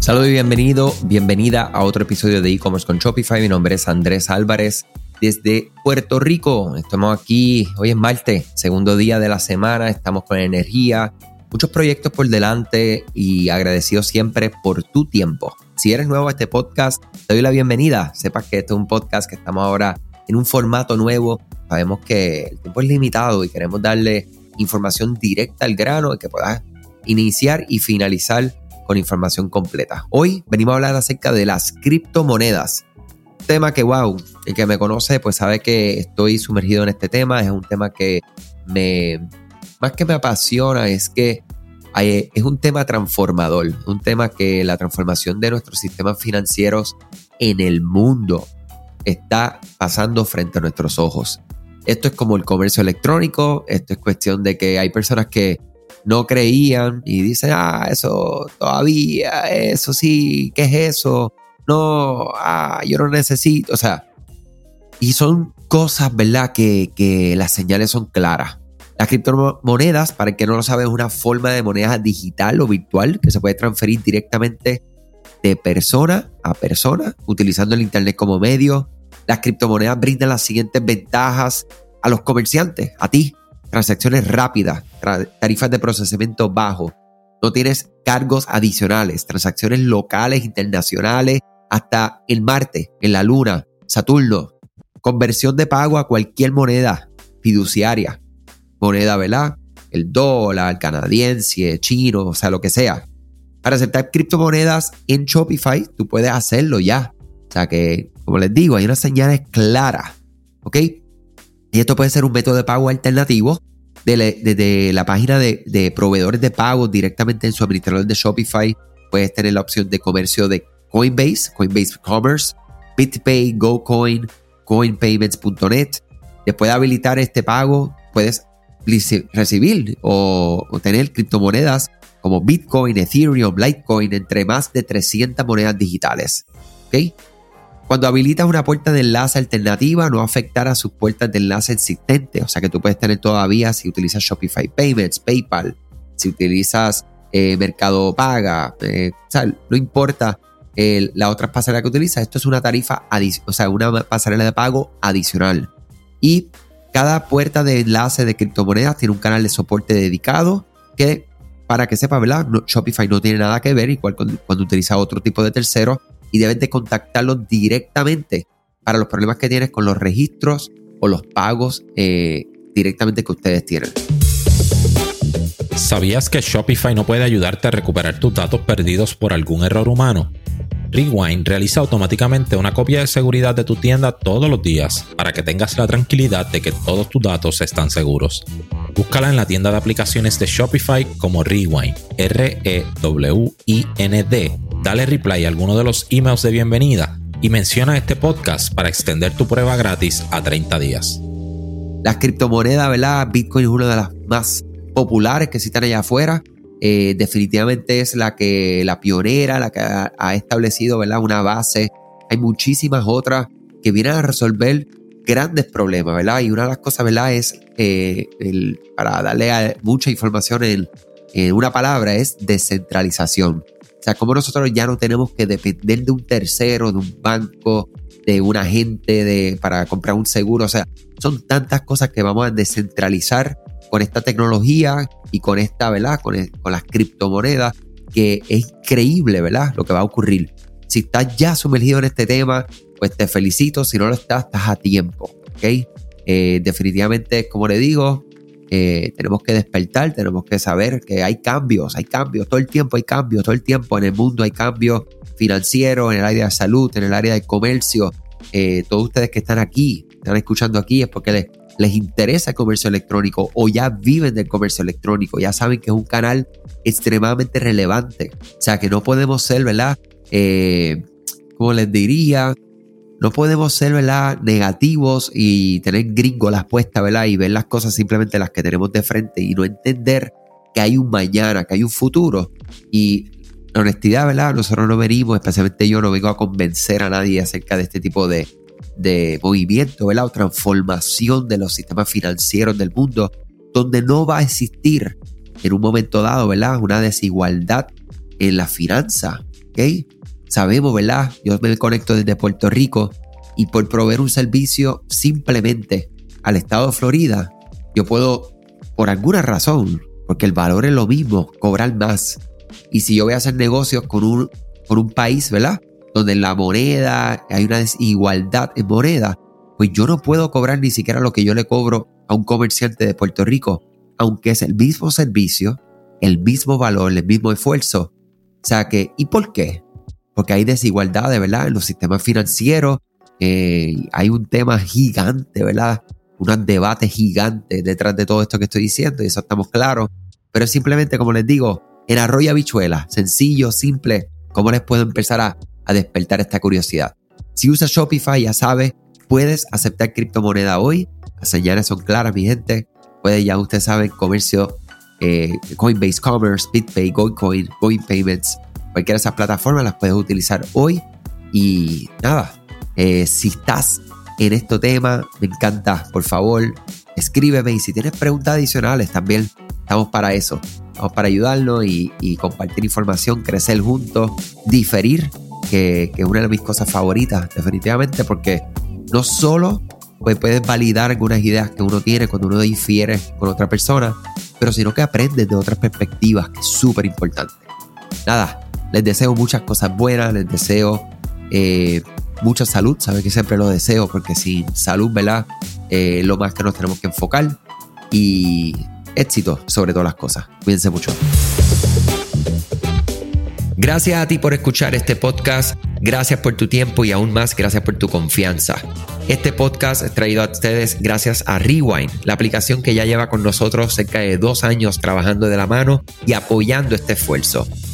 Saludos y bienvenido, bienvenida a otro episodio de e-commerce con Shopify. Mi nombre es Andrés Álvarez desde Puerto Rico. Estamos aquí, hoy es martes, segundo día de la semana, estamos con energía, muchos proyectos por delante y agradecido siempre por tu tiempo. Si eres nuevo a este podcast, te doy la bienvenida. Sepas que este es un podcast que estamos ahora en un formato nuevo. Sabemos que el tiempo es limitado y queremos darle información directa al grano y que puedas iniciar y finalizar con información completa. Hoy venimos a hablar acerca de las criptomonedas. Tema que, wow, el que me conoce pues sabe que estoy sumergido en este tema. Es un tema que me, más que me apasiona, es que es un tema transformador. Un tema que la transformación de nuestros sistemas financieros en el mundo está pasando frente a nuestros ojos. Esto es como el comercio electrónico, esto es cuestión de que hay personas que no creían y dicen, ah, eso todavía, eso sí, ¿qué es eso? No, ah, yo no necesito, o sea, y son cosas, ¿verdad? Que, que las señales son claras. Las criptomonedas, para el que no lo sabe, es una forma de moneda digital o virtual que se puede transferir directamente de persona a persona utilizando el Internet como medio. Las criptomonedas brindan las siguientes ventajas a los comerciantes, a ti, transacciones rápidas, tarifas de procesamiento bajo, no tienes cargos adicionales, transacciones locales, internacionales, hasta el Marte, en la Luna, Saturno, conversión de pago a cualquier moneda fiduciaria, moneda, ¿verdad? El dólar, el canadiense, chino, o sea, lo que sea. Para aceptar criptomonedas en Shopify, tú puedes hacerlo ya. O sea que, como les digo, hay unas señales claras, ¿ok? Y esto puede ser un método de pago alternativo desde la, página de, proveedores de pago directamente en su administrador de Shopify. Puedes tener la opción de comercio de Coinbase, Coinbase Commerce, BitPay, GoCoin, CoinPayments.net. Después de habilitar este pago, puedes recibir o, tener criptomonedas como Bitcoin, Ethereum, Litecoin, entre más de 300 monedas digitales. ¿Ok? Cuando habilitas una puerta de enlace alternativa, no afectará a sus puertas de enlace existentes. O sea que tú puedes tener todavía, si utilizas Shopify Payments, PayPal, si utilizas eh, Mercado Paga, eh, o sea, no importa la otra pasarela que utilizas, esto es una tarifa, o sea, una pasarela de pago adicional. Y cada puerta de enlace de criptomonedas tiene un canal de soporte dedicado que, para que sepa, ¿verdad? Shopify no tiene nada que ver, igual cuando, cuando utiliza otro tipo de tercero y debes de contactarlos directamente para los problemas que tienes con los registros o los pagos eh, directamente que ustedes tienen. ¿Sabías que Shopify no puede ayudarte a recuperar tus datos perdidos por algún error humano? Rewind realiza automáticamente una copia de seguridad de tu tienda todos los días para que tengas la tranquilidad de que todos tus datos están seguros. Búscala en la tienda de aplicaciones de Shopify como Rewind, R-E-W-I-N-D dale reply a alguno de los emails de bienvenida y menciona este podcast para extender tu prueba gratis a 30 días. Las criptomonedas, ¿verdad? Bitcoin es una de las más populares que existen allá afuera. Eh, definitivamente es la que la pionera, la que ha, establecido ¿verdad? una base. Hay muchísimas otras que vienen a resolver grandes problemas, ¿verdad? Y una de las cosas, ¿verdad? Es, eh, para darle mucha información en, en, una palabra, es descentralización. O sea, como nosotros ya no tenemos que depender de un tercero, de un banco, de un agente de, para comprar un seguro. O sea, son tantas cosas que vamos a descentralizar con esta tecnología y con esta, ¿verdad? Con, con las criptomonedas, que es increíble, ¿verdad? Lo que va a ocurrir. Si estás ya sumergido en este tema, pues te felicito. Si no lo estás, estás a tiempo, ¿ok? Eh, definitivamente, como le digo, eh, tenemos que despertar, tenemos que saber que hay cambios, hay cambios, todo el tiempo hay cambios, todo el tiempo en el mundo hay cambios financieros, en el área de salud, en el área de comercio. Eh, todos ustedes que están aquí, están escuchando aquí, es porque les, les interesa el comercio electrónico o ya viven del comercio electrónico, ya saben que es un canal extremadamente relevante. O sea, que no podemos ser, ¿verdad? Eh, como les diría, no podemos ser, ¿verdad? Negativos y tener gringolas puestas, ¿verdad? Y ver las cosas simplemente las que tenemos de frente y no entender que hay un mañana, que hay un futuro. Y la honestidad, ¿verdad? Nosotros no venimos, especialmente yo no vengo a convencer a nadie acerca de este tipo de, de movimiento, ¿verdad? O transformación de los sistemas financieros del mundo, donde no va a existir en un momento dado, ¿verdad? Una desigualdad en la finanza, ¿ok? Sabemos, ¿verdad? Yo me conecto desde Puerto Rico y por proveer un servicio simplemente al estado de Florida, yo puedo, por alguna razón, porque el valor es lo mismo, cobrar más. Y si yo voy a hacer negocios con un, con un país, ¿verdad? Donde la moneda, hay una desigualdad en moneda, pues yo no puedo cobrar ni siquiera lo que yo le cobro a un comerciante de Puerto Rico, aunque es el mismo servicio, el mismo valor, el mismo esfuerzo. O sea que, ¿y por qué? Porque hay desigualdad, ¿verdad? En los sistemas financieros, eh, hay un tema gigante, ¿verdad? Un debate gigante detrás de todo esto que estoy diciendo, y eso estamos claros. Pero simplemente, como les digo, en arroyo habichuela, sencillo, simple, ¿cómo les puedo empezar a, a despertar esta curiosidad? Si usas Shopify, ya sabes, puedes aceptar criptomoneda hoy. Las señales son claras, mi gente. Puede ya ustedes saben, comercio, eh, Coinbase Commerce, BitPay, GoCoin, Coin Payments, cualquiera de esas plataformas las puedes utilizar hoy. Y nada, eh, si estás en este tema, me encanta, por favor, escríbeme. Y si tienes preguntas adicionales, también estamos para eso. Estamos para ayudarnos y, compartir información, crecer juntos, diferir, que, que es una de mis cosas favoritas, definitivamente, porque no solo pues puedes validar algunas ideas que uno tiene cuando uno difiere con otra persona, pero sino que aprendes de otras perspectivas, que es súper importante. Nada, les deseo muchas cosas buenas, les deseo eh, mucha salud, saben que siempre lo deseo, porque sin salud, ¿verdad? Eh, lo más que nos tenemos que enfocar y éxito sobre todas las cosas. Cuídense mucho. Gracias a ti por escuchar este podcast, gracias por tu tiempo y aún más gracias por tu confianza. Este podcast es traído a ustedes gracias a Rewind, la aplicación que ya lleva con nosotros cerca de dos años trabajando de la mano y apoyando este esfuerzo.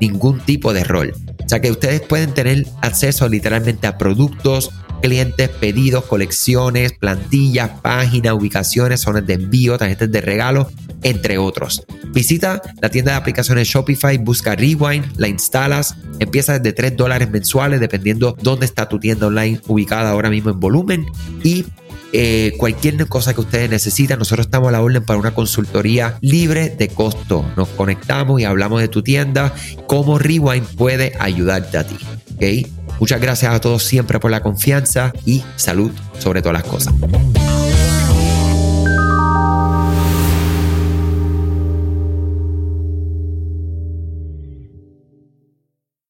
ningún tipo de error. O sea que ustedes pueden tener acceso literalmente a productos, clientes, pedidos, colecciones, plantillas, páginas, ubicaciones, zonas de envío, tarjetas de regalo, entre otros. Visita la tienda de aplicaciones Shopify, busca Rewind, la instalas, empieza desde 3 dólares mensuales dependiendo dónde está tu tienda online ubicada ahora mismo en volumen y eh, cualquier cosa que ustedes necesitan, nosotros estamos a la orden para una consultoría libre de costo. Nos conectamos y hablamos de tu tienda, cómo Rewind puede ayudarte a ti. ¿okay? Muchas gracias a todos siempre por la confianza y salud sobre todas las cosas.